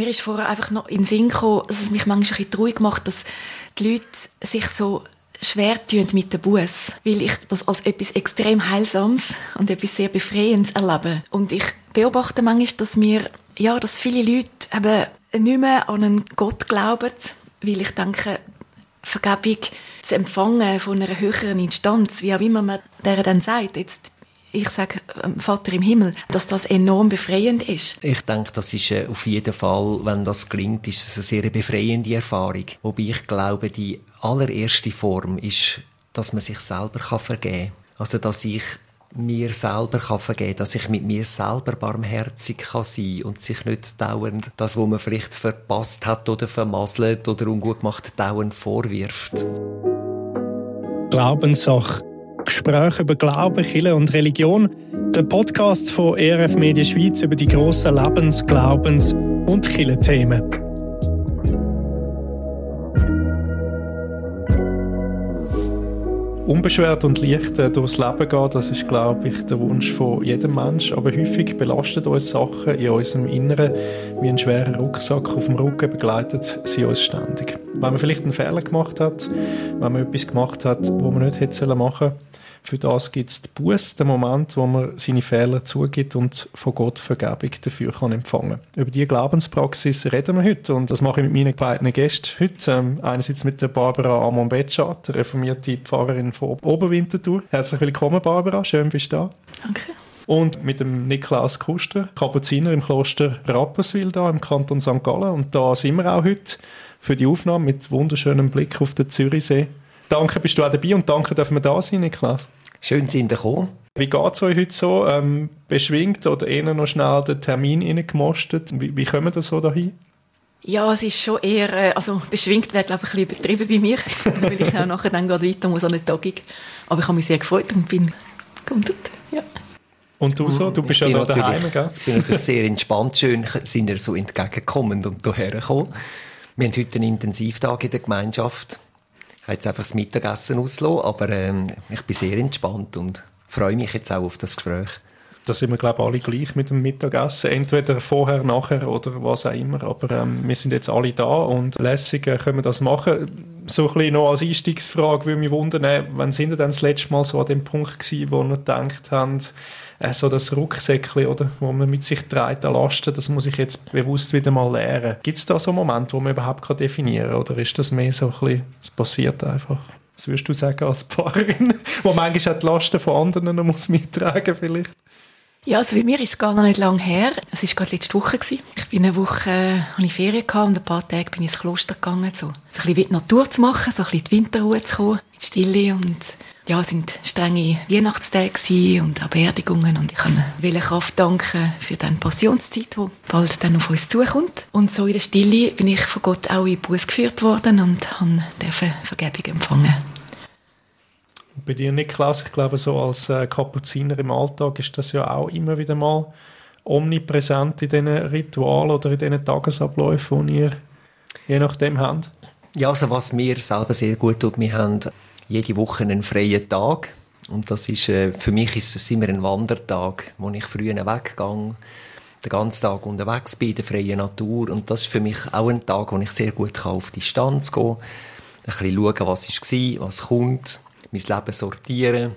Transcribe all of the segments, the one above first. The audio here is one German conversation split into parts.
Mir ist vorher einfach noch in den Sinn gekommen, dass es mich manchmal ein bisschen traurig macht, dass die Leute sich so schwer tun mit dem Buß, weil ich das als etwas extrem Heilsames und etwas sehr Befreiendes erlebe. Und ich beobachte manchmal, dass mir, ja, dass viele Leute eben nicht mehr an einen Gott glauben, weil ich denke, Vergebung zu empfangen von einer höheren Instanz, wie auch immer man der dann sagt, jetzt ich sage ähm, Vater im Himmel, dass das enorm befreiend ist. Ich denke, das ist äh, auf jeden Fall, wenn das gelingt, ist es eine sehr befreiende Erfahrung. Wobei ich glaube, die allererste Form ist, dass man sich selber vergeben kann. Also, dass ich mir selber kann vergeben dass ich mit mir selber barmherzig kann sein und sich nicht dauernd das, was man vielleicht verpasst hat oder vermasselt oder ungut gemacht, dauernd vorwirft. Glaubenssache Gespräche über Glauben, Kirche und Religion. Der Podcast von ERF Media Schweiz über die grossen Lebens-, Glaubens- und Kirchenthemen. Unbeschwert und leicht durchs Leben gehen, das ist, glaube ich, der Wunsch von jedem Menschen. Aber häufig belastet uns Sachen in unserem Inneren wie ein schwerer Rucksack auf dem Rücken begleitet sie uns ständig. Wenn man vielleicht einen Fehler gemacht hat, wenn man etwas gemacht hat, wo man nicht hätte machen sollen, für das gibt es den Buß, den Moment, wo man seine Fehler zugibt und von Gott Vergebung dafür kann empfangen Über diese Glaubenspraxis reden wir heute und das mache ich mit meinen beiden Gästen heute. Ähm, einerseits mit der Barbara Amon-Betschat, reformierte Pfarrerin von Oberwinterthur. Herzlich willkommen, Barbara. Schön, bist du da. Danke. Und mit dem Niklaus Kuster, Kapuziner im Kloster Rapperswil da im Kanton St. Gallen. Und da sind wir auch heute für die Aufnahme mit wunderschönem Blick auf den Zürichsee. Danke, bist du auch dabei und danke, dürfen wir da sein, Niklas. Schön sind ihr gekommen. Wie geht es euch heute so? Ähm, beschwingt oder eher noch schnell den Termin reingemostet? Wie, wie kommen wir so dahin? Ja, es ist schon eher, äh, also beschwingt wäre glaube ich ein bisschen übertrieben bei mir, weil ich auch nachher dann gerade weiter muss an eine Tagung. Aber ich habe mich sehr gefreut und bin gewundert, ja. Und du so? Du bist ich ja da daheim, gell? Ich bin natürlich sehr entspannt. Schön sind ihr so entgegengekommen und hierher gekommen. Wir haben heute einen Intensivtag in der Gemeinschaft jetzt einfach das Mittagessen ausgelassen, aber ähm, ich bin sehr entspannt und freue mich jetzt auch auf das Gespräch. Da sind wir, glaube ich, alle gleich mit dem Mittagessen. Entweder vorher, nachher oder was auch immer. Aber ähm, wir sind jetzt alle da und lässig äh, können wir das machen. So ein bisschen noch als Einstiegsfrage würde mich wundern, äh, wann sind denn das letzte Mal so an dem Punkt gewesen, wo ihr gedacht habt, äh, so das Rucksäckchen, oder, wo man mit sich trägt, Lasten, das muss ich jetzt bewusst wieder mal lernen. Gibt es da so Momente, wo man überhaupt definieren kann, oder ist das mehr so ein bisschen, es passiert einfach? Was würdest du sagen als Paarin, wo manchmal auch die Lasten von anderen muss mittragen vielleicht? Ja, also bei mir ist es gar noch nicht lange her. Es war gerade letzte Woche. Gewesen. Ich bin eine Woche, äh, hatte Ferien gehabt und ein paar Tage bin ich ins Kloster gegangen, so, so ein bisschen die Natur zu machen, so ein bisschen die Winterruhe zu kommen, in die Stille und ja, es sind strenge Weihnachtstage und auch Beerdigungen und ich will Kraft danken für die Passionszeit, die bald dann auf uns zukommt. Und so in der Stille bin ich von Gott auch in Bus geführt worden und durfte Vergebung empfangen. Bei dir, Niklas, ich glaube, so als äh, Kapuziner im Alltag ist das ja auch immer wieder mal omnipräsent in diesen Ritualen oder in diesen Tagesabläufen, die ihr je nachdem habt. Ja, also was mir selber sehr gut tut, wir haben jede Woche einen freien Tag. Und das ist, äh, für mich ist es immer ein Wandertag, wo ich früh weggehe, den ganzen Tag unterwegs bin in der freien Natur. Und das ist für mich auch ein Tag, wo ich sehr gut auf Distanz gehen kann. Ein bisschen schauen, was war, was kommt, mein Leben sortieren.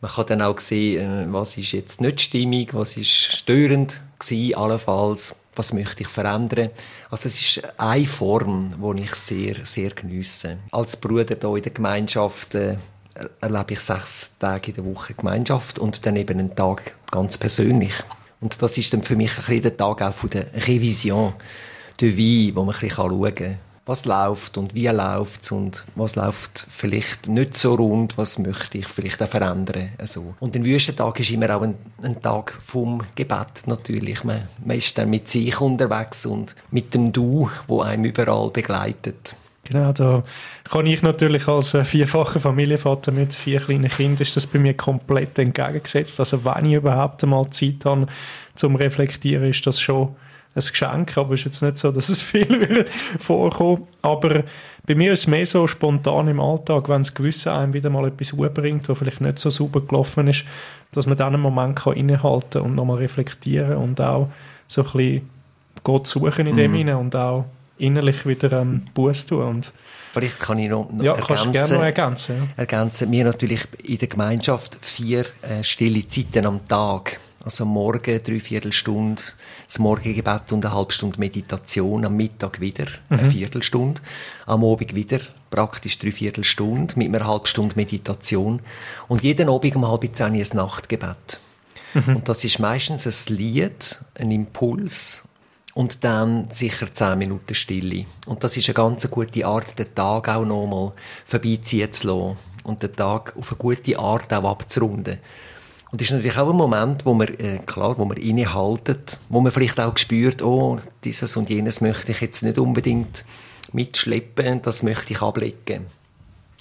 Man kann dann auch sehen, äh, was ist jetzt nicht stimmig, was ist störend gewesen, allenfalls was möchte ich verändern. Also es ist eine Form, die ich sehr, sehr geniesse. Als Bruder hier in der Gemeinschaft äh, erlebe ich sechs Tage in der Woche Gemeinschaft und dann eben einen Tag ganz persönlich. Und das ist dann für mich ein der Tag auch von der Revision de vie, wo man ein bisschen schauen kann, was läuft und wie läuft und was läuft vielleicht nicht so rund, was möchte ich vielleicht auch verändern. Also. Und ein Wüstentag ist immer auch ein, ein, Tag vom Gebet natürlich. Man, man ist dann mit sich unterwegs und mit dem Du, wo einem überall begleitet. Genau, da kann ich natürlich als äh, vierfacher Familienvater mit vier kleinen Kindern, ist das bei mir komplett entgegengesetzt. Also wenn ich überhaupt einmal Zeit habe zum Reflektieren, ist das schon ein Geschenk, aber es ist jetzt nicht so, dass es viel vorkommt. Aber bei mir ist es mehr so spontan im Alltag, wenn das Gewissen einem wieder mal etwas umbringt, was vielleicht nicht so sauber gelaufen ist, dass man dann einen Moment kann innehalten und nochmal reflektieren und auch so ein bisschen Gott suchen in dem mhm. Inne und auch innerlich wieder ähm, Buß tun. Und Vielleicht kann ich noch, noch ja, ergänzen. Gerne noch ergänzen, ja. ergänzen. Wir natürlich in der Gemeinschaft vier äh, stille Zeiten am Tag. Also am Morgen drei Viertelstunde das Morgengebet und eine halbe Stunde Meditation, am Mittag wieder mhm. eine Viertelstunde, am Abend wieder praktisch drei Viertelstunde mit einer halben Stunde Meditation und jeden Abend um halb zehn ein Nachtgebet. Mhm. Und das ist meistens ein Lied, ein Impuls und dann sicher zehn Minuten Stille. Und das ist eine ganz gute Art, den Tag auch nochmal vorbeiziehen zu lassen und den Tag auf eine gute Art auch abzurunden. Und das ist natürlich auch ein Moment, wo man, äh, klar, wo man innehaltet, wo man vielleicht auch spürt, oh, dieses und jenes möchte ich jetzt nicht unbedingt mitschleppen, das möchte ich ablegen.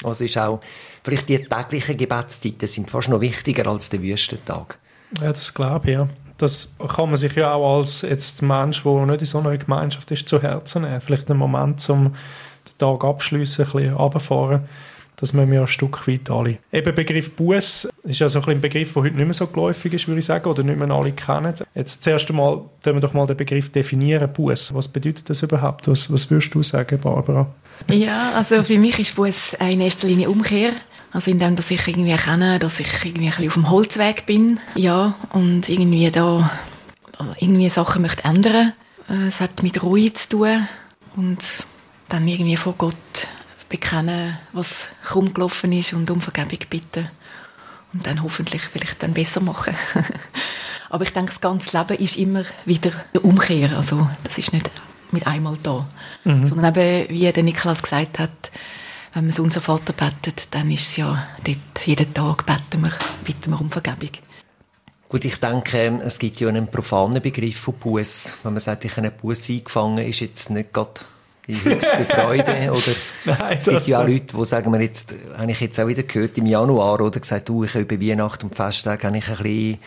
Also ist auch, vielleicht die täglichen Gebetszeiten sind fast noch wichtiger als der Wüstentag. Ja, das glaube ich, ja. Das kann man sich ja auch als jetzt Mensch, der nicht in so einer Gemeinschaft ist, zu Herzen nehmen. Vielleicht einen Moment, um den Tag abschließen, ein bisschen runterfahren das müssen wir ein Stück weit alle. Eben Begriff Buß ist ja so ein, Begriff, der heute nicht mehr so geläufig ist, würde ich sagen, oder nicht mehr alle kennen. Jetzt zuerst einmal, wir doch mal den Begriff definieren, Buß. Was bedeutet das überhaupt? Was, was würdest du sagen, Barbara? Ja, also für mich ist Buß in erster Linie Umkehr. Also indem, dass ich irgendwie erkenne, dass ich irgendwie ein auf dem Holzweg bin, ja, und irgendwie da irgendwie Sachen möchte ändern. Es hat mit Ruhe zu tun und dann irgendwie vor Gott bekennen, was krumm gelaufen ist und um Vergebung bitten. Und dann hoffentlich vielleicht dann besser machen. Aber ich denke, das ganze Leben ist immer wieder eine Umkehr. Also, das ist nicht mit einmal da. Mhm. Sondern eben, wie der Niklas gesagt hat, wenn man unser Vater betet, dann ist es ja dort, jeden Tag beten wir, bitten wir um Vergebung. Gut, ich denke, es gibt ja einen profanen Begriff von Buß. Wenn man sagt, ich habe einen Buß eingefangen, ist jetzt nicht gerade die höchste Freude. Oder Nein, es gibt ja auch Leute, die sagen, wir jetzt, habe ich jetzt auch wieder gehört im Januar, oder gesagt, du, ich über Weihnachten und Festtag habe ich ein bisschen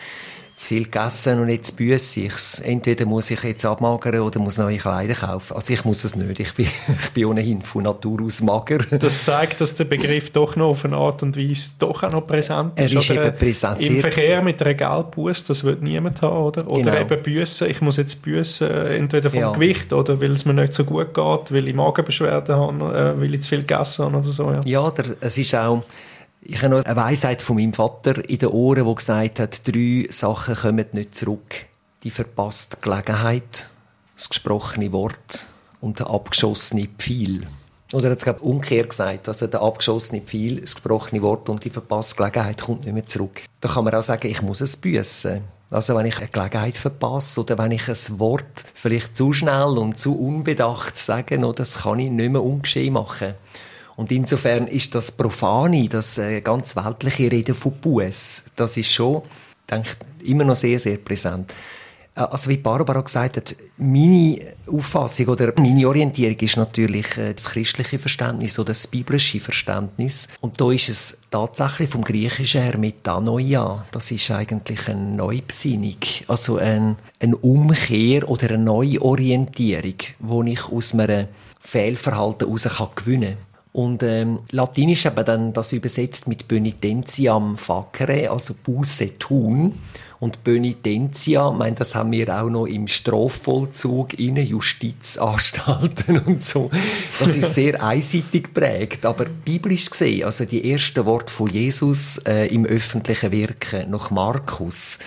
zu viel gegessen und jetzt büsse ich's. Entweder muss ich jetzt abmagern oder muss neue Kleider kaufen. Also ich muss es nicht. Ich bin, ich bin ohnehin von Natur aus mager. Das zeigt, dass der Begriff doch noch auf eine Art und Weise doch auch noch präsent ist. Er ist eben präsent. Im Verkehr mit einer Geldbusse, das wird niemand haben, oder? Oder genau. eben büssen. Ich muss jetzt büssen, entweder vom ja. Gewicht oder weil es mir nicht so gut geht, weil ich Magenbeschwerden habe, äh, weil ich zu viel gegessen habe oder so. Ja, ja der, es ist auch ich habe noch eine Weisheit von meinem Vater in den Ohren, wo gesagt hat, drei Sachen kommen nicht zurück. Die verpasste Gelegenheit, das gesprochene Wort und der abgeschossene Pfeil. Oder er hat es, umgekehrt gesagt. Also der abgeschossene Pfeil, das gesprochene Wort und die verpasste Gelegenheit kommt nicht mehr zurück. Da kann man auch sagen, ich muss es büssen. Also wenn ich eine Gelegenheit verpasse oder wenn ich ein Wort vielleicht zu schnell und zu unbedacht sage, das kann ich nicht mehr ungeschehen machen. Und insofern ist das Profane, das äh, ganz weltliche Reden von Buß, das ist schon, denke ich, immer noch sehr, sehr präsent. Äh, also wie Barbara gesagt hat, meine Auffassung oder meine Orientierung ist natürlich äh, das christliche Verständnis oder das biblische Verständnis. Und da ist es tatsächlich vom Griechischen her Metanoia. Das ist eigentlich eine Neubesinnung, also eine, eine Umkehr oder eine Neuorientierung, wo ich aus einem Fehlverhalten heraus gewinnen kann. Und ähm, Latinisch haben dann das übersetzt mit Bönitentiam facere, also Buße tun. Und Bönitentia, mein, das haben wir auch noch im Strafvollzug, in Justizanstalten und so. Das ist sehr einseitig geprägt, aber biblisch gesehen, also die ersten Worte von Jesus äh, im öffentlichen Wirken nach Markus,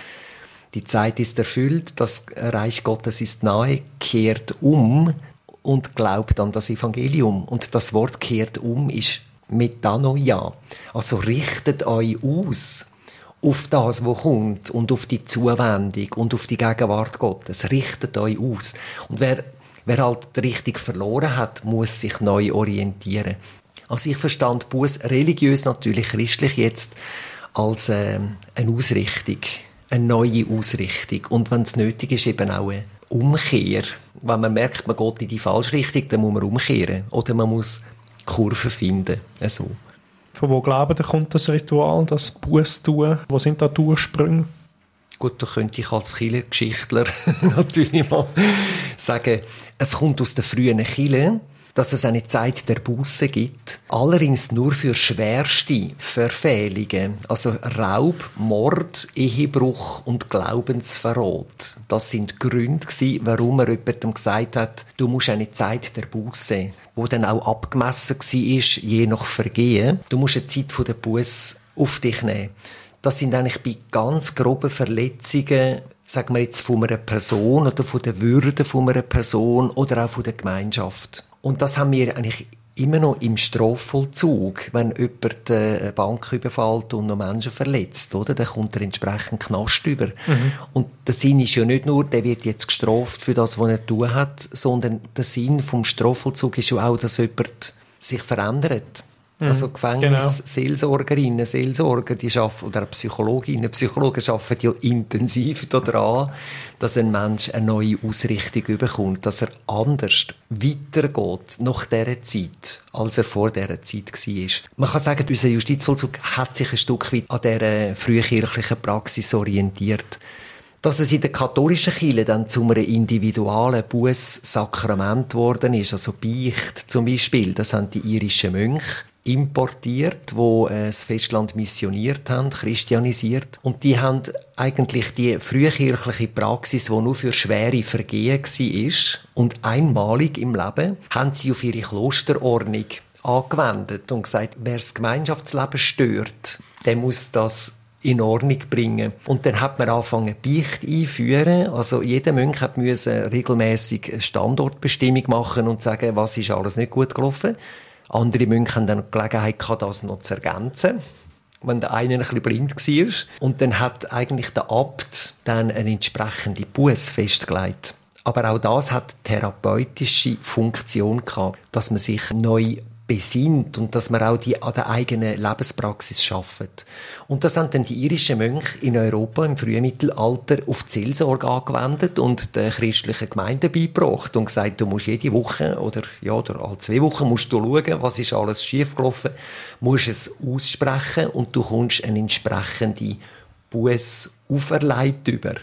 die Zeit ist erfüllt, das Reich Gottes ist nahe, kehrt um, und glaubt an das Evangelium. Und das Wort kehrt um ist Metanoia. Also richtet euch aus auf das, was kommt und auf die Zuwendung und auf die Gegenwart Gottes. Richtet euch aus. Und wer, wer halt richtig verloren hat, muss sich neu orientieren. Also ich verstand Buß religiös natürlich christlich jetzt als äh, eine Ausrichtung, eine neue Ausrichtung und wenn es nötig ist eben auch eine Umkehr wenn man merkt, man geht in die falsche Richtung, dann muss man umkehren. Oder man muss Kurven finden. Also. Von wo glauben Sie, kommt das Ritual, das Buß tun? Wo sind da die Ursprünge? Gut, da könnte ich als Kirchengeschichtler natürlich mal sagen, es kommt aus der frühen Kirche. Dass es eine Zeit der Buße gibt, allerdings nur für schwerste Verfehlungen, also Raub, Mord, Ehebruch und Glaubensverrat. Das sind Gründe gewesen, warum er jemandem gesagt hat, du musst eine Zeit der Buße, wo dann auch abgemessen war, je nach Vergehen, du musst eine Zeit der Buße auf dich nehmen. Das sind eigentlich bei ganz groben Verletzungen sagen wir jetzt von einer Person oder von der Würde von einer Person oder auch von der Gemeinschaft. Und das haben wir eigentlich immer noch im Strafvollzug, wenn jemand äh, eine Bank überfällt und noch Menschen verletzt, oder? Dann kommt er entsprechend Knast über. Mhm. Und der Sinn ist ja nicht nur, der wird jetzt gestraft für das, was er tun hat, sondern der Sinn vom Strafvollzug ist ja auch, dass jemand sich verändert. Mhm. Also Gefängnisseelsorgerinnen, genau. Seelsorger, die schaffen, oder Psychologinnen, Psychologen arbeiten ja intensiv daran, dass ein Mensch eine neue Ausrichtung bekommt, dass er anders weitergeht nach dieser Zeit, als er vor dieser Zeit war. Man kann sagen, unser Justizvollzug hat sich ein Stück weit an dieser frühkirchlichen Praxis orientiert. Dass es in der katholischen Kirche dann zu einem individualen Bußsakrament geworden ist, also Beicht zum Beispiel, das haben die irischen Mönche importiert, wo äh, das Festland missioniert haben, christianisiert. Und die haben eigentlich die frühkirchliche Praxis, die nur für schwere Vergehen war und einmalig im Leben, haben sie auf ihre Klosterordnung angewendet und gesagt, wer das Gemeinschaftsleben stört, der muss das in Ordnung bringen. Und dann hat man angefangen, Beicht einführen. Also jeder Mönch hat müssen regelmäßig Standortbestimmung machen und sagen, was ist alles nicht gut gelaufen. Andere Mönche haben dann die Gelegenheit gehabt, das noch zu ergänzen wenn der eine ein bisschen blind war. Und dann hat eigentlich der Abt dann eine entsprechende Buß festgelegt. Aber auch das hat therapeutische Funktion gehabt, dass man sich neu besinnt und dass man auch die an der eigenen Lebenspraxis schafft. Und das haben dann die irischen Mönche in Europa im frühen Mittelalter auf die Seelsorge angewendet und der christlichen Gemeinde beigebracht und gesagt, du musst jede Woche oder ja oder alle zwei Wochen musst du schauen, was ist alles schiefgelaufen, musst es aussprechen und du kommst eine entsprechende Buß auferlegt über.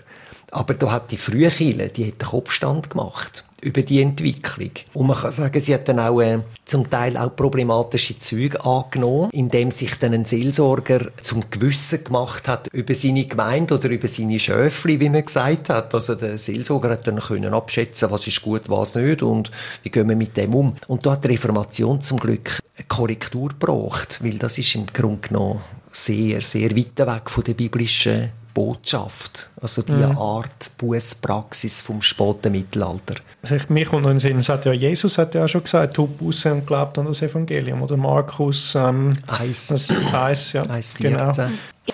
Aber da hat die frühe Kirche, die hat den Kopfstand gemacht über die Entwicklung. Und man kann sagen, sie hat dann auch äh, zum Teil auch problematische Züge angenommen, indem sich dann ein Seelsorger zum Gewissen gemacht hat über seine Gemeinde oder über seine Schöfli, wie man gesagt hat. Also der Seelsorger hat dann können abschätzen, was ist gut, was nicht und wie gehen wir mit dem um. Und da hat die Reformation zum Glück eine Korrektur gebracht, weil das ist im Grunde genommen sehr, sehr weit weg von der biblischen Botschaft, also die mhm. Art Bußpraxis vom späten Mittelalter. Also ich, mir kommt noch in den Sinn, hat ja Jesus hat ja auch schon gesagt, tu Buße und glaubt an das Evangelium, oder Markus ähm, Eis. Das Eis, ja. Eis genau.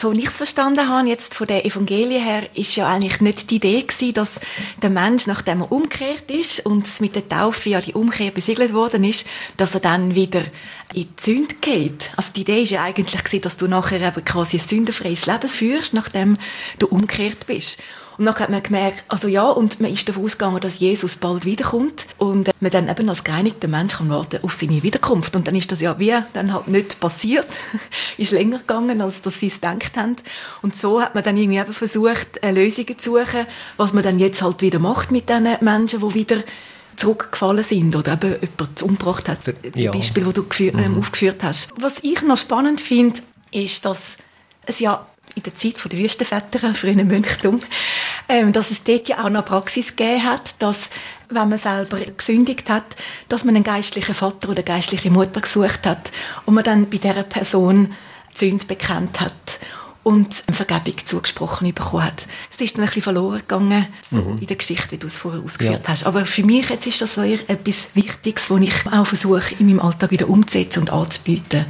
So wie ich es verstanden habe, jetzt von der Evangelie her, ist ja eigentlich nicht die Idee gewesen, dass der Mensch, nachdem er umgekehrt ist und mit der Taufe ja die Umkehr besiegelt worden ist, dass er dann wieder in die Sünde geht. Also die Idee ist ja eigentlich gewesen, dass du nachher eben quasi ein sündenfreies Leben führst, nachdem du umgekehrt bist. Und dann hat man gemerkt, also ja, und man ist davon ausgegangen, dass Jesus bald wiederkommt und man dann eben als gereinigter Mensch kann warten auf seine Wiederkunft. Und dann ist das ja wie dann halt nicht passiert, ist länger gegangen, als dass sie es gedacht haben. Und so hat man dann irgendwie eben versucht, Lösungen zu suchen, was man dann jetzt halt wieder macht mit diesen Menschen, die wieder zurückgefallen sind oder eben jemand umgebracht hat. Die ja. Beispiele, die du ähm, mhm. aufgeführt hast. Was ich noch spannend finde, ist, dass es ja in der Zeit der Wüstenväter, frühen Mönchtum, ähm, dass es dort ja auch noch Praxis gegeben hat, dass wenn man selber gesündigt hat, dass man einen geistlichen Vater oder eine geistliche Mutter gesucht hat und man dann bei dieser Person die Sünde bekannt hat und Vergebung zugesprochen bekommen hat. Es ist dann ein bisschen verloren gegangen, so mhm. in der Geschichte, wie du es vorher ausgeführt ja. hast. Aber für mich jetzt ist das etwas Wichtiges, was ich auch versuche, in meinem Alltag wieder umzusetzen und anzubieten.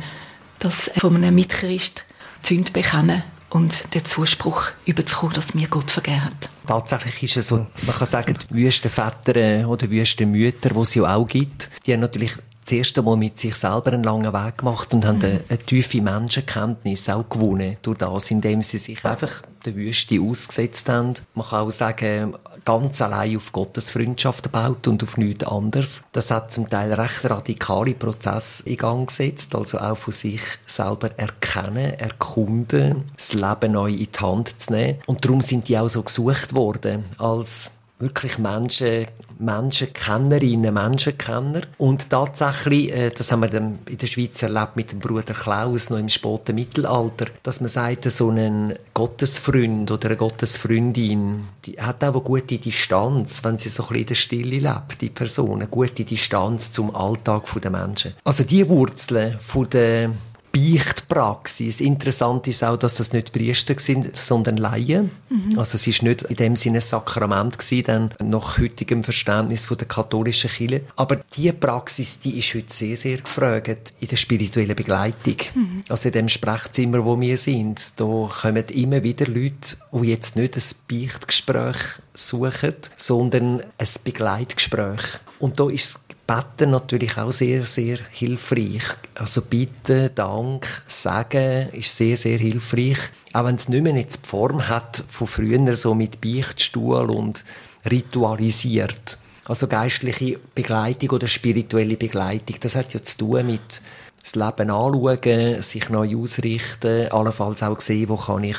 Dass von einem Mitchrist die Sünde bekennen und den Zuspruch überzukommen, dass mir Gott vergeben hat. Tatsächlich ist es so, man kann sagen, die Wüstenväter äh, oder Wüstenmütter, die es ja auch gibt, die haben natürlich das erste Mal mit sich selber einen langen Weg gemacht und haben eine, eine tiefe Menschenkenntnis auch gewonnen durch das, indem sie sich einfach der Wüste ausgesetzt haben. Man kann auch sagen, ganz allein auf Gottes Freundschaft baut und auf nichts anderes. Das hat zum Teil recht radikale Prozesse in Gang gesetzt, also auch von sich selber erkennen, erkunden, das Leben neu in die Hand zu nehmen. Und darum sind die auch so gesucht worden als wirklich Menschen, Menschenkennerinnen, Menschenkenner. Und tatsächlich, äh, das haben wir dann in der Schweiz erlebt mit dem Bruder Klaus noch im späten Mittelalter, dass man sagt, so ein Gottesfreund oder eine Gottesfreundin, die hat auch eine gute Distanz, wenn sie so ein bisschen in der Stille lebt, die Person, eine gute Distanz zum Alltag der Menschen. Also die Wurzeln von der Beichtpraxis. Interessant ist auch, dass das nicht Priester sind, sondern Laien. Mhm. Also es ist nicht in dem Sinne ein Sakrament gewesen, dann nach heutigem Verständnis von der katholischen Kirche. Aber die Praxis, die ist heute sehr, sehr gefragt in der spirituellen Begleitung. Mhm. Also in dem Sprechzimmer, wo wir sind, da kommen immer wieder Leute, die jetzt nicht ein Beichtgespräch suchen, sondern ein Begleitgespräch. Und da ist Beten natürlich auch sehr, sehr hilfreich. Also bitten, Dank, Sagen ist sehr, sehr hilfreich. Auch wenn es nicht mehr jetzt die Form hat von früher, so mit Beichtstuhl und ritualisiert. Also geistliche Begleitung oder spirituelle Begleitung, das hat ja zu tun mit das Leben anschauen, sich neu ausrichten, allenfalls auch sehen, wo kann ich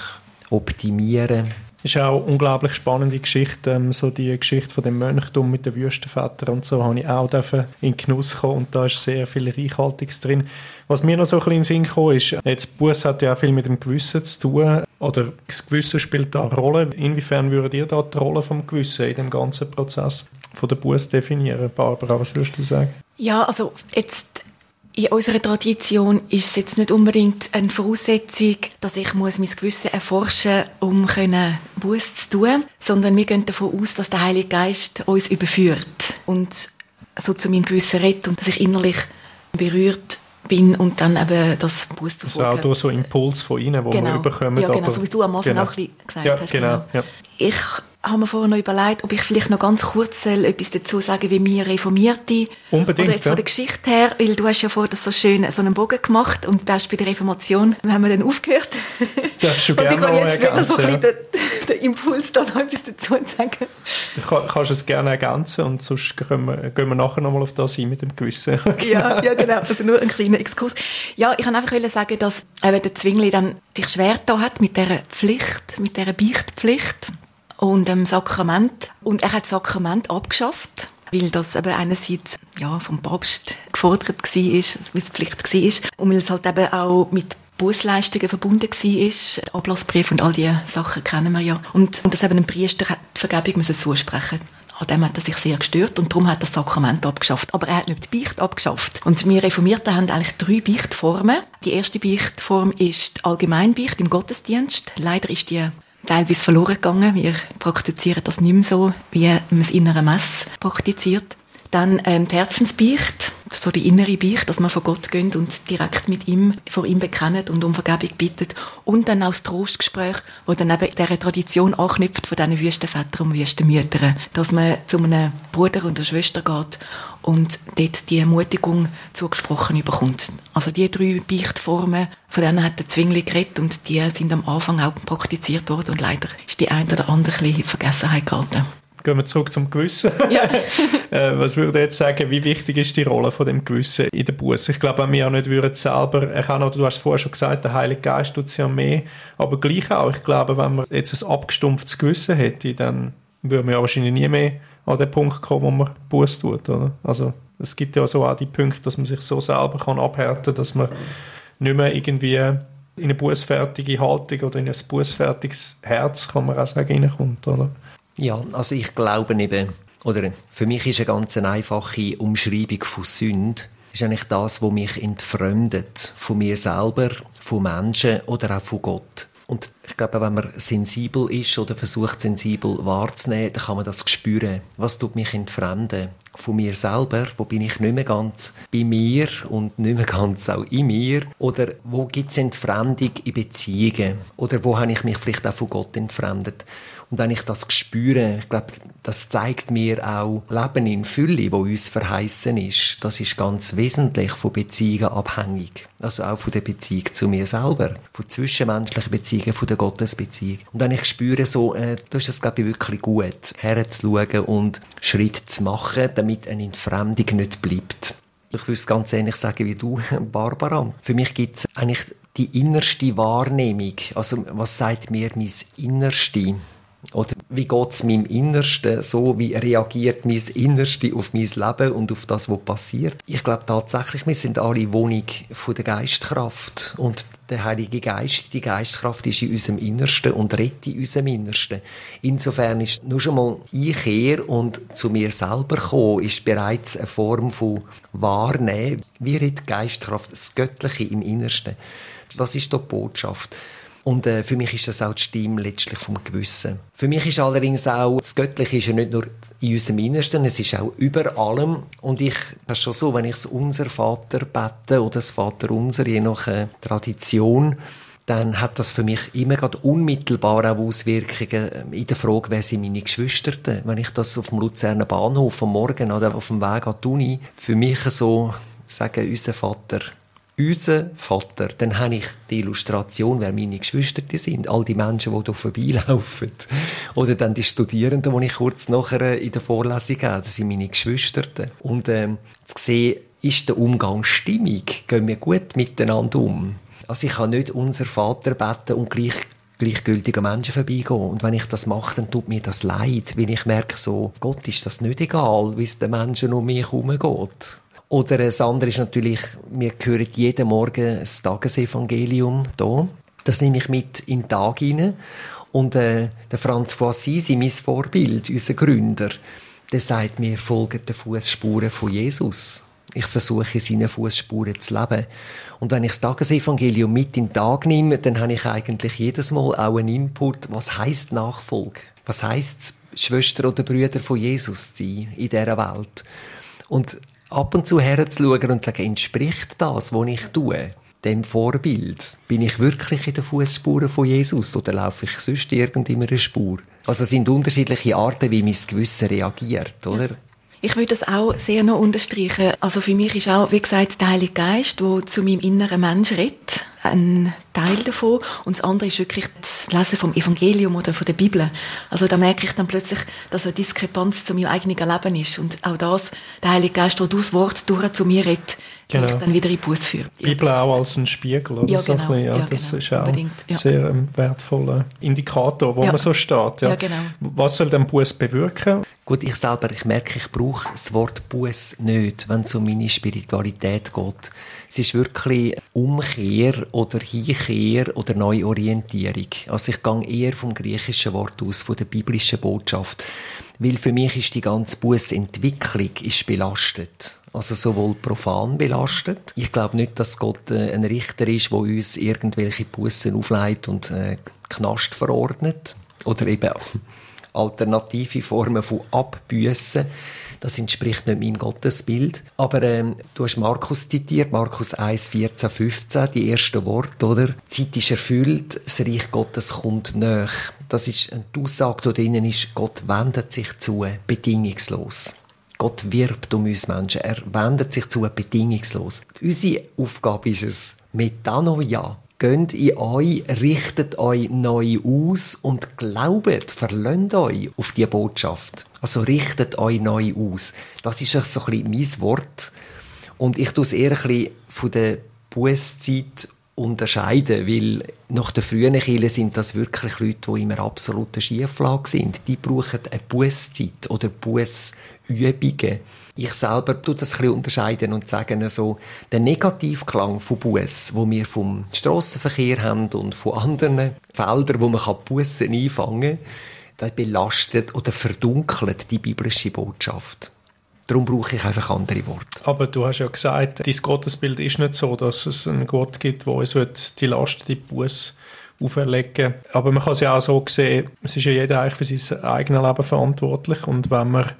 optimieren ist auch eine unglaublich spannende Geschichte. Ähm, so die Geschichte von dem Mönchtum mit den Wüstenvätern und so habe ich auch in Genuss kommen und da ist sehr viel Reichhaltiges drin. Was mir noch so ein bisschen in den Sinn gekommen ist, jetzt Buß hat ja auch viel mit dem Gewissen zu tun oder das Gewissen spielt da eine Rolle. Inwiefern würdet ihr da die Rolle vom Gewissen in dem ganzen Prozess von der Buß definieren? Barbara, was würdest du sagen? Ja, also jetzt in unserer Tradition ist es jetzt nicht unbedingt eine Voraussetzung, dass ich muss mein Gewissen erforschen muss, um Buß zu tun, sondern wir gehen davon aus, dass der Heilige Geist uns überführt und so zu meinem Gewissen redet und dass ich innerlich berührt bin und dann eben das Buß zu folgen. Also auch durch so Impuls von Ihnen, wo genau. wir bekommen. Ja, genau, so wie du am Anfang genau. auch ein bisschen gesagt ja, hast. Genau. genau. Ja. Ich habe mir vorher noch überlegt, ob ich vielleicht noch ganz kurz etwas dazu sagen wie wir Reformierte. Unbedingt, Oder jetzt ja. von der Geschichte her, weil du hast ja vorher so schön so einen Bogen gemacht und erst bei der Reformation haben wir dann aufgehört. Darfst du gerne noch ergänzen. Ich kann so ein den, den Impuls da noch etwas dazu sagen. Du kann, kannst es gerne ergänzen und sonst gehen wir, gehen wir nachher nochmal auf das ein mit dem Gewissen. ja, ja, genau. Also nur ein kleiner Exkurs. Ja, ich kann einfach sagen, dass eben der Zwingli dann sich schwer da hat mit dieser Pflicht, mit dieser Beichtpflicht und dem Sakrament. Und er hat das Sakrament abgeschafft, weil das eben einerseits ja, vom Papst gefordert war, weil es Pflicht war und weil es halt eben auch mit Bußleistungen verbunden war. Ablassbrief und all diese Sachen kennen wir ja. Und, und dass eben ein Priester hat die Vergebung müssen zusprechen an dem hat er sich sehr gestört und darum hat er das Sakrament abgeschafft. Aber er hat nicht die Beicht abgeschafft. Und wir Reformierten haben eigentlich drei Beichtformen. Die erste Beichtform ist die Allgemeinbeicht im Gottesdienst. Leider ist die teilweise verloren gegangen. Wir praktizieren das nicht mehr so, wie man es in einer Messe praktiziert. Dann ähm, die Herzensbeicht, so die innere Beicht, dass man vor Gott geht und direkt mit ihm, vor ihm bekennt und um Vergebung bittet. Und dann auch das Trostgespräch, wo dann eben dieser Tradition anknüpft von diesen Wüstenvätern und Wüstenmüttern, dass man zu einem Bruder und einer Schwester geht und dort die Ermutigung zugesprochen bekommt. Also die drei Beichtformen, von denen hat der Zwingli geredet und die sind am Anfang auch praktiziert worden und leider ist die eine oder andere ein bisschen in Vergessenheit gehalten gehen wir zurück zum Gewissen. Ja. äh, was würde jetzt sagen, wie wichtig ist die Rolle von dem Gewissen in der Buße? Ich glaube, wir auch nicht würden selber erkennen, oder du hast es vorher schon gesagt, der Heilige Geist tut es ja mehr, aber gleich auch, ich glaube, wenn man jetzt ein abgestumpftes Gewissen hätte, dann würden wir ja wahrscheinlich nie mehr an den Punkt kommen, wo man Buße tut, oder? Also, es gibt ja so auch die Punkte, dass man sich so selber kann abhärten kann, dass man nicht mehr irgendwie in eine bußfertige Haltung oder in ein bußfertiges Herz, kann man auch sagen, reinkommt, oder? Ja, also ich glaube eben, oder für mich ist eine ganz einfache Umschreibung von Sünde, ist eigentlich das, was mich entfremdet von mir selber, von Menschen oder auch von Gott. Und ich glaube, wenn man sensibel ist oder versucht, sensibel wahrzunehmen, dann kann man das spüren. Was tut mich entfremden? Von mir selber? Wo bin ich nicht mehr ganz bei mir und nicht mehr ganz auch in mir? Oder wo gibt es Entfremdung in Beziehungen? Oder wo habe ich mich vielleicht auch von Gott entfremdet? Und wenn ich das spüre, ich glaube, das zeigt mir auch Leben in Fülle, wo uns verheißen ist. Das ist ganz wesentlich von Beziehungen abhängig. Also auch von der Beziehung zu mir selber, von zwischenmenschlichen Beziehungen, von der Gottesbeziehung. Und wenn ich spüre, so, äh, da ist es, glaube ich, wirklich gut, herzuschauen und Schritt zu machen, damit eine Entfremdung nicht bleibt. Ich würde es ganz ähnlich sagen wie du, Barbara. Für mich gibt es eigentlich die innerste Wahrnehmung. Also, was sagt mir mein Innerste? Oder wie geht es meinem Innersten so? Wie reagiert mein Innerste auf mein Leben und auf das, was passiert? Ich glaube tatsächlich, wir sind alle Wohnung von der Geistkraft. Und der Heilige Geist, die Geistkraft ist in unserem Innersten und rettet in unserem Innersten. Insofern ist nur schon mal Einkehr und zu mir selber kommen, ist bereits eine Form von Wahrnehmen. Wie die Geistkraft das Göttliche im Innersten? Was ist da die Botschaft? Und äh, für mich ist das auch die Stimme letztlich vom Gewissen. Für mich ist allerdings auch, das Göttliche ist ja nicht nur in unserem Innersten, es ist auch über allem. Und ich, das ist schon so, wenn ich das Unser Vater bete oder das Vater Unser, je nach äh, Tradition, dann hat das für mich immer gerade unmittelbar auch Auswirkungen ähm, in der Frage, wer sind meine Geschwister. Wenn ich das auf dem Luzerner Bahnhof am Morgen oder auf dem Weg an die Uni für mich so sagen, unser Vater unser Vater, dann habe ich die Illustration, wer meine Geschwister sind, all die Menschen, die hier vorbeilaufen. Oder dann die Studierenden, die ich kurz nachher in der Vorlesung habe, das sind meine Geschwister. Und ähm, zu sehen, ist der Umgang stimmig? Gehen wir gut miteinander um? Also ich kann nicht unser Vater beten und gleich gleichgültig an Menschen vorbeigehen. Und wenn ich das mache, dann tut mir das leid, weil ich merke so, Gott ist das nicht egal, wie es den Menschen um mich herum geht. Oder das andere ist natürlich, wir hören jeden Morgen das Tagesevangelium hier. Das nehme ich mit in den Tag hinein. Und äh, der Franz von mein Vorbild, unser Gründer, der sagt mir, folgt den Fußspuren von Jesus. Ich versuche, seine Fußspuren zu leben. Und wenn ich das Tagesevangelium mit in den Tag nehme, dann habe ich eigentlich jedes Mal auch einen Input, was heißt Nachfolge? Was heißt Schwester oder Brüder von Jesus zu sein in dieser Welt? Und ab und zu herzuschauen und zu sagen, entspricht das, was ich tue, dem Vorbild? Bin ich wirklich in den Fußspuren von Jesus oder laufe ich sonst irgendeiner Spur? Also es sind unterschiedliche Arten, wie mein Gewissen reagiert, oder? Ich würde das auch sehr noch unterstreichen. Also für mich ist auch, wie gesagt, der Heilige Geist, der zu meinem inneren Mensch redet, ein Teil davon. Und das andere ist wirklich das Lesen vom Evangelium oder von der Bibel. Also da merke ich dann plötzlich, dass eine Diskrepanz zu meinem eigenen Leben ist. Und auch das, der Heilige Geist, der das Wort durch zu mir redet, genau. mich dann wieder in Bus führt. Die Bibel ja, auch als ein Spiegel, oder ja, genau, so ja, ja, das genau, ist auch ein sehr ähm, wertvoller Indikator, wo man so steht. Ja. genau. Was soll der Bus bewirken? Gut, ich selber, ich merke, ich brauche das Wort Bus nicht, wenn es um meine Spiritualität geht. Es ist wirklich Umkehr oder Hinkehr oder Neuorientierung. Also ich gehe eher vom griechischen Wort aus, von der biblischen Botschaft. Weil für mich ist die ganze Bußentwicklung ist belastet. Also sowohl profan belastet. Ich glaube nicht, dass Gott äh, ein Richter ist, der uns irgendwelche Bussen aufleitet und äh, Knast verordnet. Oder eben alternative Formen von Abbüssen das entspricht nicht meinem Gottesbild. Aber ähm, du hast Markus zitiert, Markus 1, 14, 15, die ersten Worte, oder? Die Zeit ist erfüllt, das Reich Gottes kommt näher. Das ist eine Aussage, die drinnen ist, Gott wendet sich zu, bedingungslos. Gott wirbt um uns Menschen. Er wendet sich zu bedingungslos. Unsere Aufgabe ist es, Metanoia, Geht in euch, richtet euch neu aus und glaubet, verlöhnt euch auf die Botschaft. Also richtet euch neu aus. Das ist so ein bisschen mein Wort. Und ich tue es eher ein bisschen von der Bußzeit unterscheiden, weil nach der frühen Kirche sind das wirklich Leute, die immer absolute Schieflage sind. Die brauchen eine Bußzeit oder Bußübungen. Ich selber tue das ein unterscheiden und sagen so, der Negativklang von Buß, wo wir vom Strassenverkehr haben und von anderen Feldern, wo man Bussen einfangen kann, das belastet oder verdunkelt die biblische Botschaft. Darum brauche ich einfach andere Worte. Aber du hast ja gesagt, dein Gottesbild ist nicht so, dass es einen Gott gibt, der uns die Last, die Buß auferlegen Aber man kann es ja auch so sehen, es ist ja jeder eigentlich für sein eigenes Leben verantwortlich und wenn man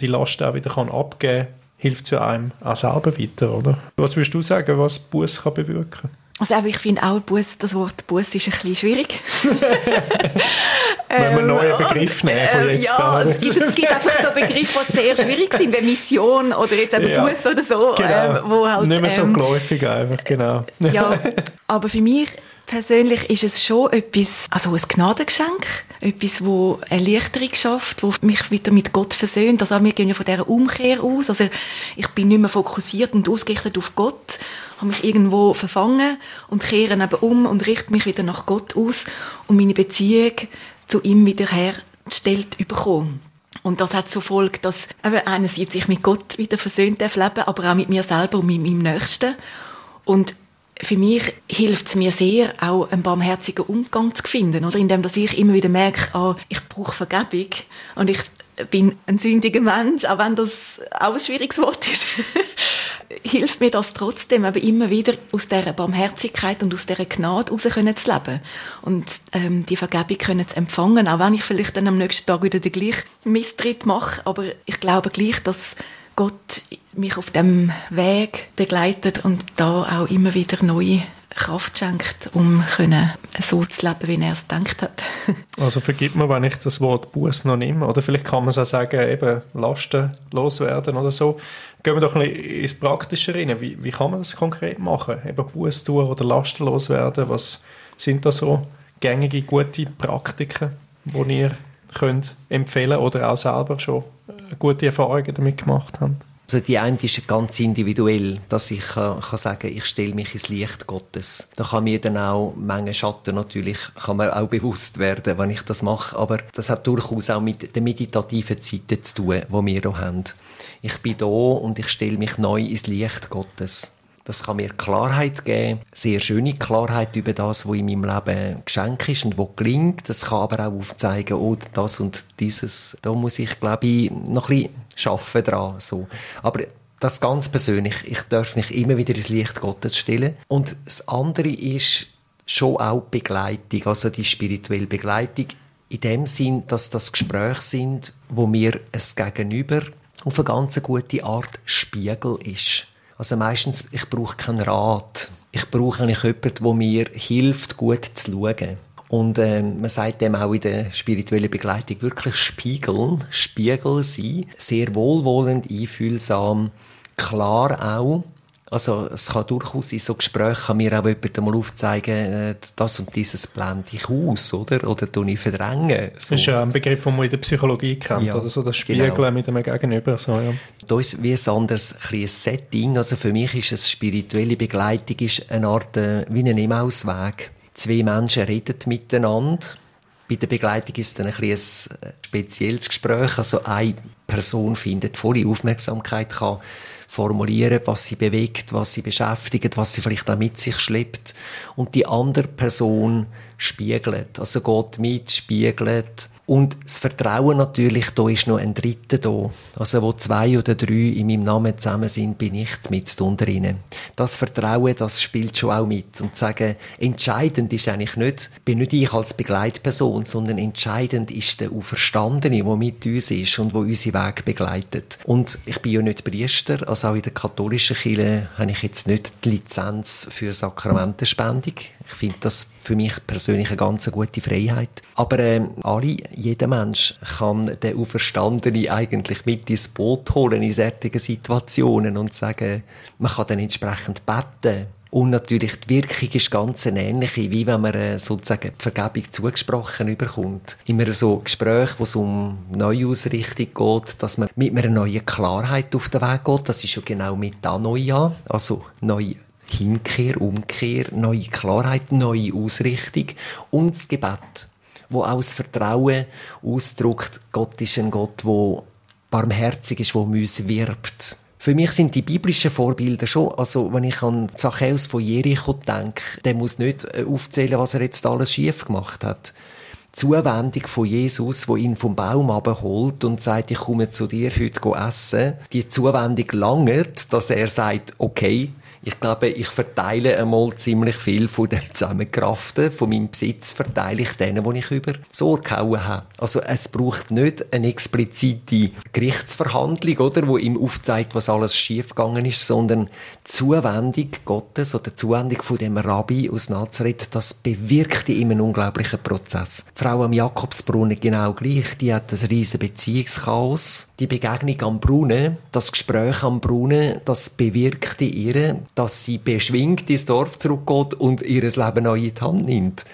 die Last auch wieder abgeben kann, hilft es einem auch selber weiter, oder? Was würdest du sagen, was Buß bewirken kann? Also ich finde auch, Bus, das Wort Bus ist ein bisschen schwierig. Wenn wir einen neuen ähm, Begriff nehmen von jetzt Ja, es gibt, es gibt einfach so Begriffe, die sehr schwierig sind, wie Mission oder jetzt eben ja, Bus oder so. Genau. Ähm, wo halt, Nicht mehr so ähm, geläufig einfach, genau. ja, aber für mich persönlich ist es schon etwas, also ein Gnadengeschenk, etwas, wo Erleichterung schafft, wo mich wieder mit Gott versöhnt. Also wir gehen ja von dieser Umkehr aus. Also ich bin nicht mehr fokussiert und ausgerichtet auf Gott, habe mich irgendwo verfangen und kehre eben um und richte mich wieder nach Gott aus und meine Beziehung zu ihm wiederhergestellt bekommen. Und das hat zur Folge, dass eben einerseits ich mit Gott wieder versöhnt darf leben, aber auch mit mir selber und mit meinem Nächsten. Und für mich hilft es mir sehr, auch einen barmherzigen Umgang zu finden, oder? Indem, dass ich immer wieder merke, ah, ich brauche Vergebung und ich bin ein sündiger Mensch, auch wenn das auch ein schwieriges Wort ist, hilft mir das trotzdem, aber immer wieder aus dieser Barmherzigkeit und aus dieser Gnade raus können zu leben und ähm, die Vergebung können zu empfangen, auch wenn ich vielleicht dann am nächsten Tag wieder den gleichen Misstritt mache, aber ich glaube gleich, dass Gott mich auf dem Weg begleitet und da auch immer wieder neue Kraft schenkt, um so zu leben, wie er es gedacht hat. also vergib mir, wenn ich das Wort Buß noch nehme. Oder vielleicht kann man es auch sagen, eben Lasten loswerden oder so. Gehen wir doch ein bisschen ins Praktische rein. Wie, wie kann man das konkret machen? Eben Buß tun oder Lasten loswerden. Was sind da so gängige, gute Praktiken, die ihr könnt empfehlen oder auch selber schon gute Erfahrungen damit gemacht habt? Also die eine ist ganz individuell, dass ich äh, kann sagen, ich stelle mich ins Licht Gottes. Da kann mir dann auch Menge Schatten natürlich, kann man auch bewusst werden, wenn ich das mache. Aber das hat durchaus auch mit den meditativen Zeiten zu tun, die wir hier haben. Ich bin da und ich stelle mich neu ins Licht Gottes. Das kann mir Klarheit geben, sehr schöne Klarheit über das, was in meinem Leben geschenkt ist und was gelingt. Das kann aber auch aufzeigen, oh, das und dieses. Da muss ich, glaube ich, noch ein bisschen arbeiten dran. So. Aber das ganz persönlich. Ich darf mich immer wieder ins Licht Gottes stellen. Und das andere ist schon auch Begleitung, also die spirituelle Begleitung in dem Sinn, dass das Gespräche sind, wo mir es Gegenüber auf eine ganz gute Art Spiegel ist. Also meistens, ich brauche keinen Rat. Ich brauche eigentlich jemanden, der mir hilft, gut zu schauen. Und äh, man sagt dem auch in der spirituellen Begleitung wirklich spiegeln, Spiegel sein, sehr wohlwollend, einfühlsam, klar auch also es kann durchaus in so Gesprächen kann mir auch jemand mal aufzeigen, äh, das und dieses blende ich aus, oder? Oder tue ich verdrängen. So. Das ist ja ein Begriff, den man in der Psychologie kennt, ja, oder so das Spiegeln genau. mit einem Gegenüber. So, ja. Da ist wie ein anderes ein Setting. Also für mich ist es spirituelle Begleitung ist eine Art äh, wie ein Emmausweg. Zwei Menschen reden miteinander. Bei der Begleitung ist dann ein, ein spezielles Gespräch. Also eine Person findet volle Aufmerksamkeit, kann formulieren, was sie bewegt, was sie beschäftigt, was sie vielleicht auch mit sich schleppt. Und die andere Person spiegelt, also geht mit, spiegelt. Und das Vertrauen natürlich, da ist noch ein Dritter da. Also wo zwei oder drei in meinem Namen zusammen sind, bin ich mit ihnen. Das Vertrauen, das spielt schon auch mit. Und sagen, entscheidend ist eigentlich nicht, bin nicht ich als Begleitperson, sondern entscheidend ist der Auferstandene, der mit uns ist und wo unsere Weg begleitet. Und ich bin ja nicht Priester, also auch in der katholischen Kirche habe ich jetzt nicht die Lizenz für Sakramentenspendung. Ich finde das für mich persönlich eine ganz gute Freiheit. Aber äh, alle, jeder Mensch kann den Auferstandenen eigentlich mit ins Boot holen in solchen Situationen und sagen, man kann dann entsprechend beten. Und natürlich, die Wirkung ist ganz ähnliche, wie wenn man äh, sozusagen die Vergebung zugesprochen überkommt. Immer so Gespräche, wo es um Neuausrichtung geht, dass man mit einer neuen Klarheit auf den Weg geht. Das ist ja genau mit da neu an. Also neu Hinkehr, Umkehr, neue Klarheit, neue Ausrichtung und das Gebet, wo auch das Vertrauen ausdrückt, Gott ist ein Gott, der barmherzig ist, der uns wirbt. Für mich sind die biblischen Vorbilder schon, also wenn ich an Zachäus von Jericho denke, der muss nicht äh, aufzählen, was er jetzt alles schief gemacht hat. Die Zuwendung von Jesus, wo ihn vom Baum abholt und sagt, ich komme zu dir heute essen, die Zuwendung langert, dass er sagt, okay, ich glaube, ich verteile einmal ziemlich viel von dem Zusammenkraften, von meinem Besitz, verteile ich denen, die ich über Sorge gehauen habe. Also es braucht nicht eine explizite Gerichtsverhandlung, oder, wo ihm aufzeigt, was alles schiefgegangen ist, sondern Zuwendung Gottes oder Zuwendung von dem Rabbi aus Nazareth, das bewirkt in ihm einen unglaublichen Prozess. Die Frau am Jakobsbrunnen genau gleich, die hat ein riesen Beziehungschaos. Die Begegnung am Brunnen, das Gespräch am Brunnen, das bewirkt in ihr, dass sie beschwingt ins Dorf zurückgeht und ihr Leben neu in die Hand nimmt.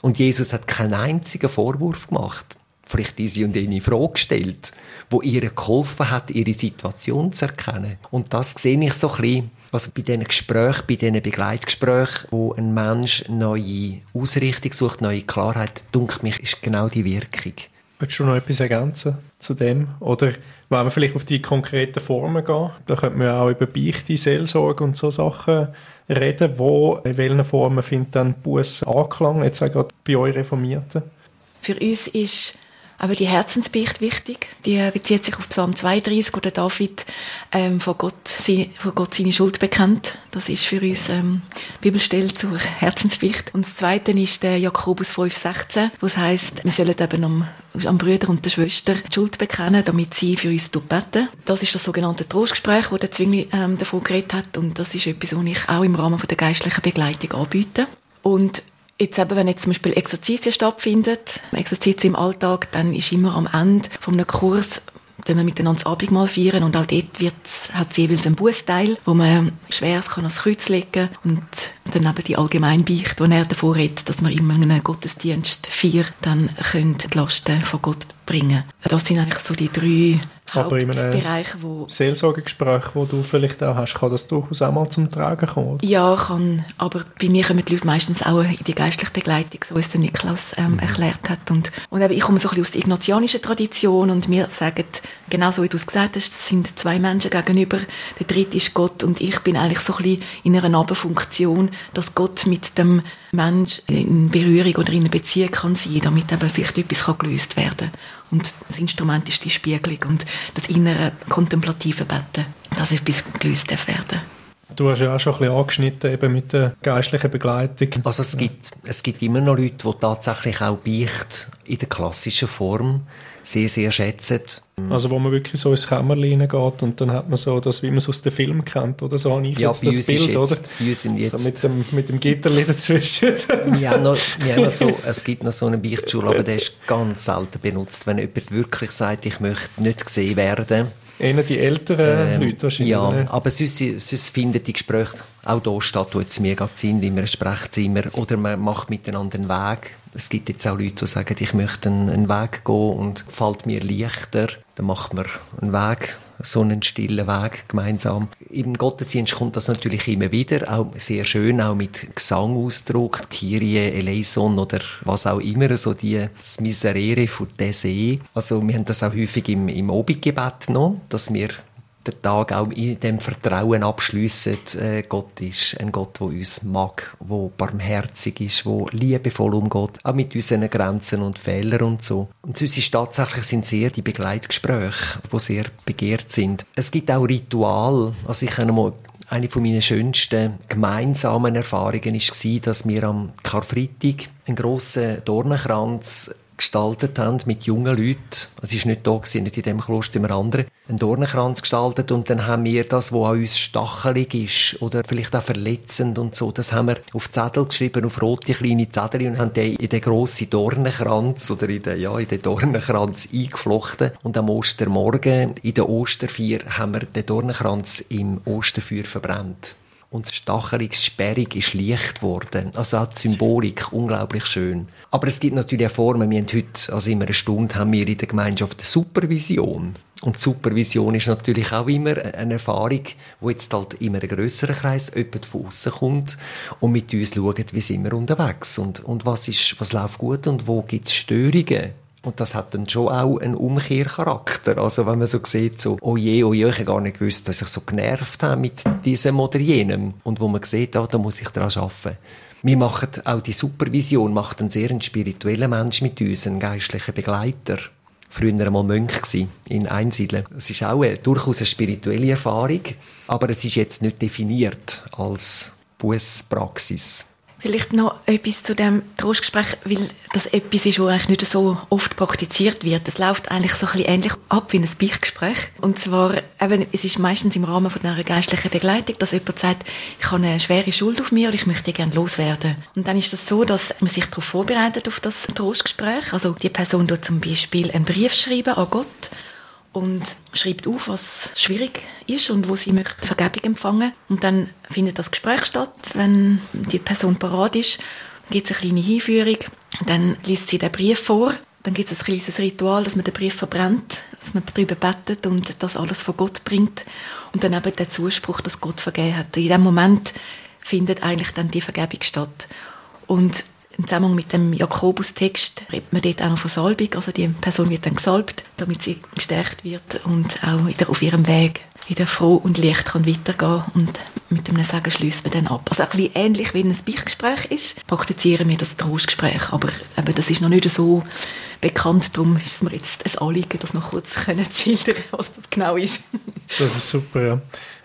Und Jesus hat keinen einzigen Vorwurf gemacht. Vielleicht diese und eine Frage gestellt, wo ihr geholfen hat, ihre Situation zu erkennen. Und das sehe ich so ein bisschen Also bei diesen Gesprächen, bei diesen Begleitgesprächen, wo ein Mensch neue Ausrichtung sucht, neue Klarheit, dunkelt mich, ist genau die Wirkung. Würdest du noch etwas ergänzen zu dem? Oder wenn wir vielleicht auf die konkreten Formen gehen, da könnte man auch über Beichte, Seelsorge und so Sachen reden. Wo, in welchen Formen findet dann Buß Anklang, jetzt auch gerade bei euch Reformierten? Für uns ist aber die Herzensbeicht wichtig. Die bezieht sich auf Psalm 32, wo der David ähm, vor, Gott, vor Gott seine Schuld bekennt. Das ist für uns ähm, Bibelstelle zur Herzensbeicht. Und das Zweite ist der Jakobus 5,16, wo es heisst, wir sollen eben am, am Brüder und der Schwester die Schuld bekennen, damit sie für uns beten. Das ist das sogenannte Trostgespräch, wo der Zwingli ähm, davon geredet hat. Und das ist etwas, was ich auch im Rahmen der geistlichen Begleitung anbiete. Und Jetzt eben, wenn jetzt zum Beispiel Exerzitien stattfindet, Exerzitien im Alltag, dann ist immer am Ende von einem Kurs wenn wir miteinander das Abendmahl feiern und auch dort wird's, hat es jeweils einen Bußteil, wo man Schweres kann ans Kreuz legen und dann eben die Allgemeinbeicht, wo er davor redet, dass wir immer einen Gottesdienst feiern, dann können die Lasten von Gott bringen. Das sind eigentlich so die drei aber in einem wo Seelsorgegespräch, wo du vielleicht auch hast, kann das durchaus auch mal zum Tragen kommen? Oder? Ja, kann. Aber bei mir kommen die Leute meistens auch in die geistliche Begleitung, so wie es der Niklaus ähm, mhm. erklärt hat. Und, und eben, ich komme so ein bisschen aus der ignatianischen Tradition und wir sagen, genau so wie du es gesagt hast, es sind zwei Menschen gegenüber, der dritte ist Gott und ich bin eigentlich so ein bisschen in einer Nebenfunktion, dass Gott mit dem Mensch in Berührung oder in einer Beziehung kann sein, damit eben vielleicht etwas gelöst werden kann. Und das Instrument ist die Spiegelung und das innere kontemplative Betten, dass etwas gelöst werden Du hast ja auch schon ein bisschen angeschnitten eben mit der geistlichen Begleitung. Also es gibt, es gibt immer noch Leute, die tatsächlich auch Beicht in der klassischen Form sehr, sehr schätzen. Also wo man wirklich so ins Kämmerlein geht und dann hat man so das, wie man es aus dem Film kennt, oder so habe ich ja, jetzt das Bild, jetzt, oder? Bei sind jetzt... So mit dem, mit dem Gitterli dazwischen. wir haben noch, wir haben noch so, es gibt noch so eine Beichtschule, aber der ist ganz selten benutzt. Wenn jemand wirklich sagt, ich möchte nicht gesehen werden, Eher die älteren ähm, Leute wahrscheinlich. Ja, aber sonst, sonst finden die Gespräche auch hier statt, wo jetzt mega sind, in einem Sprechzimmer, oder man macht miteinander einen Weg es gibt jetzt auch Leute, die sagen, ich möchte einen, Weg gehen und fällt mir leichter. Dann macht man einen Weg, so einen stillen Weg gemeinsam. Im Gottesdienst kommt das natürlich immer wieder, auch sehr schön, auch mit Gesangausdruck, Kyrie, Eleison oder was auch immer, so die das Miserere von See. Also wir haben das auch häufig im, im Obiggebet noch, dass wir den Tag auch in dem Vertrauen abschliessen, äh, Gott ist ein Gott, der uns mag, der barmherzig ist, der liebevoll umgeht, auch mit unseren Grenzen und Fehlern und so. Und sonst ist tatsächlich sind sehr die Begleitgespräche, die sehr begehrt sind. Es gibt auch Ritual, also ich kann mal eine von meinen schönsten gemeinsamen Erfahrungen war, dass wir am Karfreitag einen grossen Dornenkranz gestaltet haben mit jungen Leuten. Es ist nicht da gewesen, nicht in dem Kloster, immer andere. Einen Dornenkranz gestaltet und dann haben wir das, was an uns stachelig ist oder vielleicht auch verletzend und so, das haben wir auf Zettel geschrieben, auf rote kleine Zettel und haben den in den grossen Dornenkranz oder in den, ja, in den Dornenkranz eingeflochten und am Ostermorgen in der Osterfeier haben wir den Dornenkranz im Osterfeuer verbrannt und das Stachelungssperrig ist leicht geworden. Also auch die Symbolik, unglaublich schön. Aber es gibt natürlich auch Formen, wir haben heute, also immer eine Stunde, haben wir in der Gemeinschaft eine Supervision. Und Supervision ist natürlich auch immer eine Erfahrung, wo jetzt halt immer ein grösserer Kreis jemand von außen kommt und mit uns schaut, wie sind wir unterwegs und, und was, ist, was läuft gut und wo gibt es Störungen. Und das hat dann schon auch einen Umkehrcharakter. Also wenn man so sieht, so, oh je, oh je, ich habe gar nicht gewusst, dass ich so genervt habe mit diesem oder jenem. Und wo man sieht, oh, da muss ich daran arbeiten. Wir machen auch die Supervision, macht einen sehr spirituellen Mensch mit uns, einen geistlichen Begleiter. Früher einmal Mönch in Einsiedeln. Es ist auch eine, durchaus eine spirituelle Erfahrung, aber es ist jetzt nicht definiert als Bußpraxis. Vielleicht noch etwas zu dem Trostgespräch, weil das etwas ist, was eigentlich nicht so oft praktiziert wird. Es läuft eigentlich so ein bisschen ähnlich ab wie ein Beichtgespräch. Und zwar, eben, es ist meistens im Rahmen von einer geistlichen Begleitung, dass jemand sagt, ich habe eine schwere Schuld auf mir und ich möchte gerne loswerden. Und dann ist das so, dass man sich darauf vorbereitet, auf das Trostgespräch. Also die Person tut zum Beispiel einen Brief schreiben an Gott und schreibt auf, was schwierig ist und wo sie möchte Vergebung empfangen. Und dann findet das Gespräch statt, wenn die Person parat ist. Gibt es eine kleine Hinführung. Dann liest sie den Brief vor. Dann gibt es ein kleines Ritual, dass man den Brief verbrennt, dass man darüber betet und das alles von Gott bringt. Und dann eben der Zuspruch, dass Gott vergeben hat. In dem Moment findet eigentlich dann die Vergebung statt. Und im Zusammenhang mit dem Jakobus-Text redet man dort auch noch von Salbung. Also die Person wird dann gesalbt, damit sie gestärkt wird und auch wieder auf ihrem Weg wieder froh und leicht kann weitergehen und mit dem Sagen schließt man dann ab. Also ein bisschen ähnlich wie ein Beichtgespräch ist, praktizieren wir das Trostgespräch, aber eben, das ist noch nicht so bekannt, darum ist es mir jetzt ein Anliegen, das noch kurz zu schildern, was das genau ist. das ist super, ja.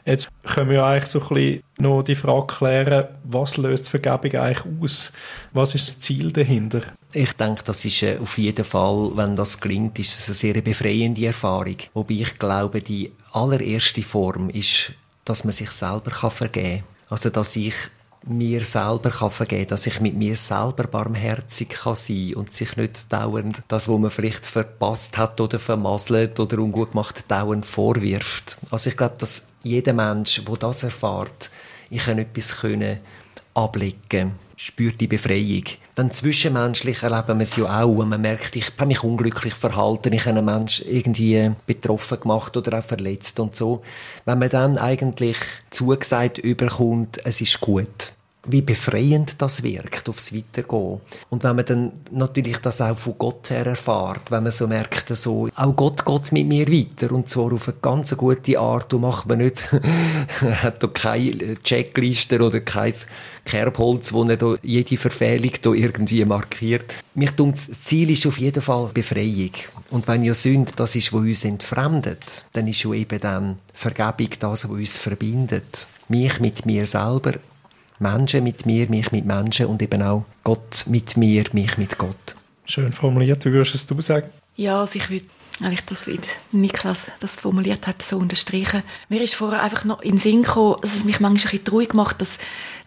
Jetzt können wir eigentlich so ein bisschen noch die Frage klären, was löst Vergebung eigentlich aus? Was ist das Ziel dahinter? Ich denke, das ist äh, auf jeden Fall, wenn das gelingt, ist es eine sehr befreiende Erfahrung. Wobei ich glaube, die allererste Form ist, dass man sich selber vergeben kann. Also, dass ich mir selber kann vergeben dass ich mit mir selber barmherzig kann sein und sich nicht dauernd das, was man vielleicht verpasst hat oder vermasselt oder ungut gemacht, dauernd vorwirft. Also ich glaube, dass jeder Mensch, der das erfährt, ich kann etwas können ablegen, spürt die Befreiung. Dann zwischenmenschlich erleben wir es ja auch, wenn man merkt, ich habe mich unglücklich verhalten, ich habe einen Menschen irgendwie betroffen gemacht oder auch verletzt und so. Wenn man dann eigentlich zugesagt überkommt, es ist gut wie befreiend das wirkt, aufs Weitergehen. Und wenn man dann natürlich das auch von Gott her erfahrt, wenn man so merkt, so, auch Gott geht mit mir weiter, und zwar auf eine ganz gute Art, und macht man nicht, hat da keine Checkliste oder kein Kerbholz, wo da jede Verfehlung da irgendwie markiert. Mich denkt, das Ziel ist auf jeden Fall Befreiung. Und wenn ja Sünde das ist, was uns entfremdet, dann ist ja eben dann Vergebung das, was uns verbindet. Mich mit mir selber Menschen mit mir, mich mit Menschen und eben auch Gott mit mir, mich mit Gott. Schön formuliert. Wie würdest du es sagen? Ja, also ich würde eigentlich das, wie Niklas das formuliert hat, so unterstreichen. Mir ist vorher einfach noch in den Sinn gekommen, dass es mich manchmal ein bisschen traurig macht, dass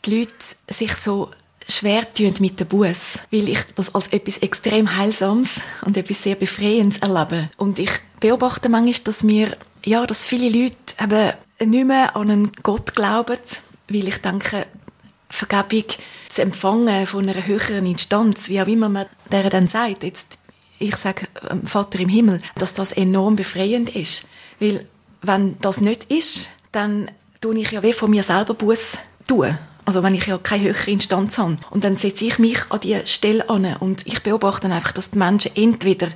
die Leute sich so schwer tun mit dem Buß, weil ich das als etwas extrem Heilsames und etwas sehr Befreiendes erlebe. Und ich beobachte manchmal, dass mir, ja, dass viele Leute eben nicht mehr an einen Gott glauben, weil ich denke, Vergebung zu empfangen von einer höheren Instanz, wie auch immer man der dann sagt, jetzt, ich sage ähm, Vater im Himmel, dass das enorm befreiend ist. Weil, wenn das nicht ist, dann tue ich ja wie von mir selber Buß tun. Also wenn ich ja keine höhere Instanz habe. Und dann setze ich mich an die Stelle an und ich beobachte dann einfach, dass die Menschen entweder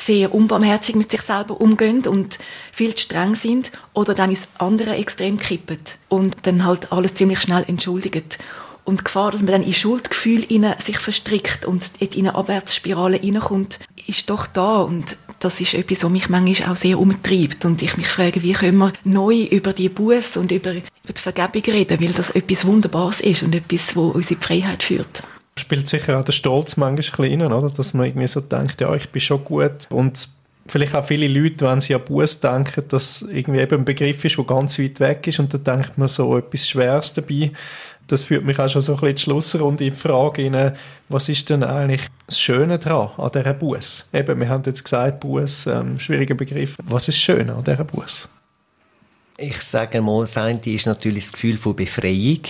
sehr unbarmherzig mit sich selber umgehen und viel zu streng sind oder dann ins andere Extrem kippen und dann halt alles ziemlich schnell entschuldigt. Und die Gefahr, dass man dann in Schuldgefühl sich verstrickt und in eine Abwärtsspirale reinkommt, ist doch da. Und das ist etwas, was mich manchmal auch sehr umtreibt. Und ich mich frage, wie können wir neu über die Buß und über, über die Vergebung reden, weil das etwas Wunderbares ist und etwas, wo uns in die Freiheit führt spielt sicher auch der Stolz manchmal ein rein, oder? dass man irgendwie so denkt, ja, ich bin schon gut und vielleicht auch viele Leute, wenn sie an Buß denken, dass irgendwie eben ein Begriff ist, der ganz weit weg ist und da denkt man so etwas Schweres dabei. Das führt mich auch schon so ein bisschen in Schlussrunde in die Frage rein, was ist denn eigentlich das Schöne daran, an dieser Buß? Eben, wir haben jetzt gesagt, Buß, ähm, schwieriger Begriff. Was ist schön an dieser Buß? Ich sage mal, das eine ist natürlich das Gefühl von Befreiung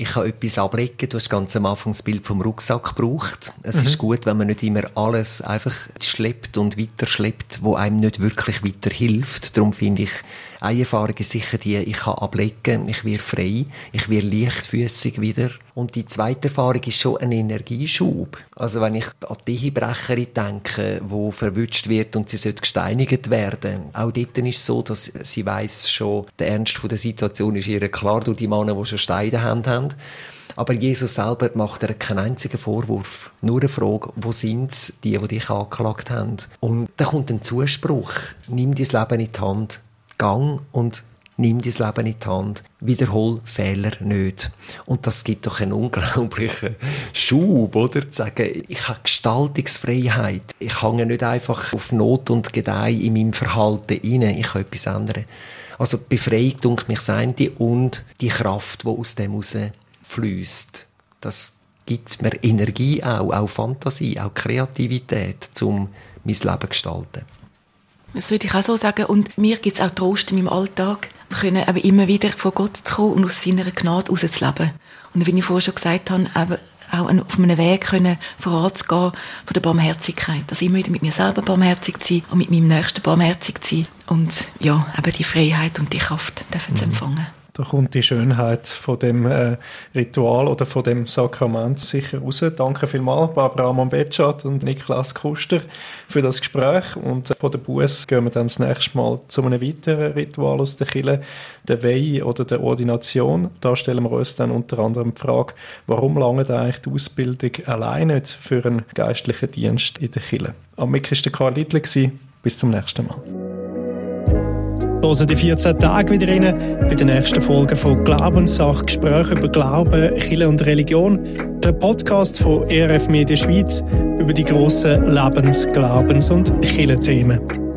ich kann etwas ablegen. Du hast ganz am Anfang das Bild vom Rucksack gebraucht. Es mhm. ist gut, wenn man nicht immer alles einfach schleppt und weiterschleppt, wo einem nicht wirklich weiterhilft. Darum finde ich, eine Erfahrung ist sicher die, ich kann ablegen, ich werde frei, ich werde leichtfüßig wieder. Und die zweite Erfahrung ist schon ein Energieschub. Also wenn ich an die Ehebrecherin denke, wo verwünscht wird und sie sollte gesteinigt werden, auch dort ist es so, dass sie weiß schon, der Ernst der Situation ist ihr klar durch die Männer, die schon Steine haben. Aber Jesus selber macht er keinen einzigen Vorwurf. Nur eine Frage, wo sind die, die dich angeklagt haben? Und da kommt ein Zuspruch. Nimm dein Leben in die Hand. Gang und nimm dein Leben in die Hand. Wiederhol Fehler nicht. Und das gibt doch einen unglaublichen Schub, oder? Zu sagen, ich habe Gestaltungsfreiheit. Ich hänge nicht einfach auf Not und Gedeih in meinem Verhalten rein. Ich kann etwas ändern. Also Befreiung, denke mich, sein und die Kraft, die aus dem heraus fließt. Das gibt mir Energie auch, auch Fantasie, auch Kreativität, um mein Leben zu gestalten. Das würde ich auch so sagen. Und mir gibt es auch Trost in meinem Alltag. Wir können aber immer wieder vor Gott zu kommen und aus seiner Gnade rauszuleben. Und wie ich vorher schon gesagt habe, eben auch auf einem Weg können voranzugehen von der Barmherzigkeit. Also immer wieder mit mir selber barmherzig zu sein und mit meinem Nächsten barmherzig zu sein und ja, eben die Freiheit und die Kraft dürfen zu mhm. empfangen. Da kommt die Schönheit von dem äh, Ritual oder von dem Sakrament sicher raus. Danke vielmals, Barbara Mombetschat und Niklas Kuster, für das Gespräch. Und äh, von der Buß gehen wir dann das nächste Mal zu einem weiteren Ritual aus der Kille, der Weihe oder der Ordination. Da stellen wir uns dann unter anderem die Frage, warum lange eigentlich die Ausbildung allein nicht für einen geistlichen Dienst in der Kille? Am Mick war Karl Littler. Bis zum nächsten Mal. Hören die 14 Tage wieder rein bei der nächsten Folge von Glaubenssache, Gespräche über Glauben, Kirche und Religion. Der Podcast von ERF Media Schweiz über die grossen Lebens-, Glaubens- und Kirchenthemen.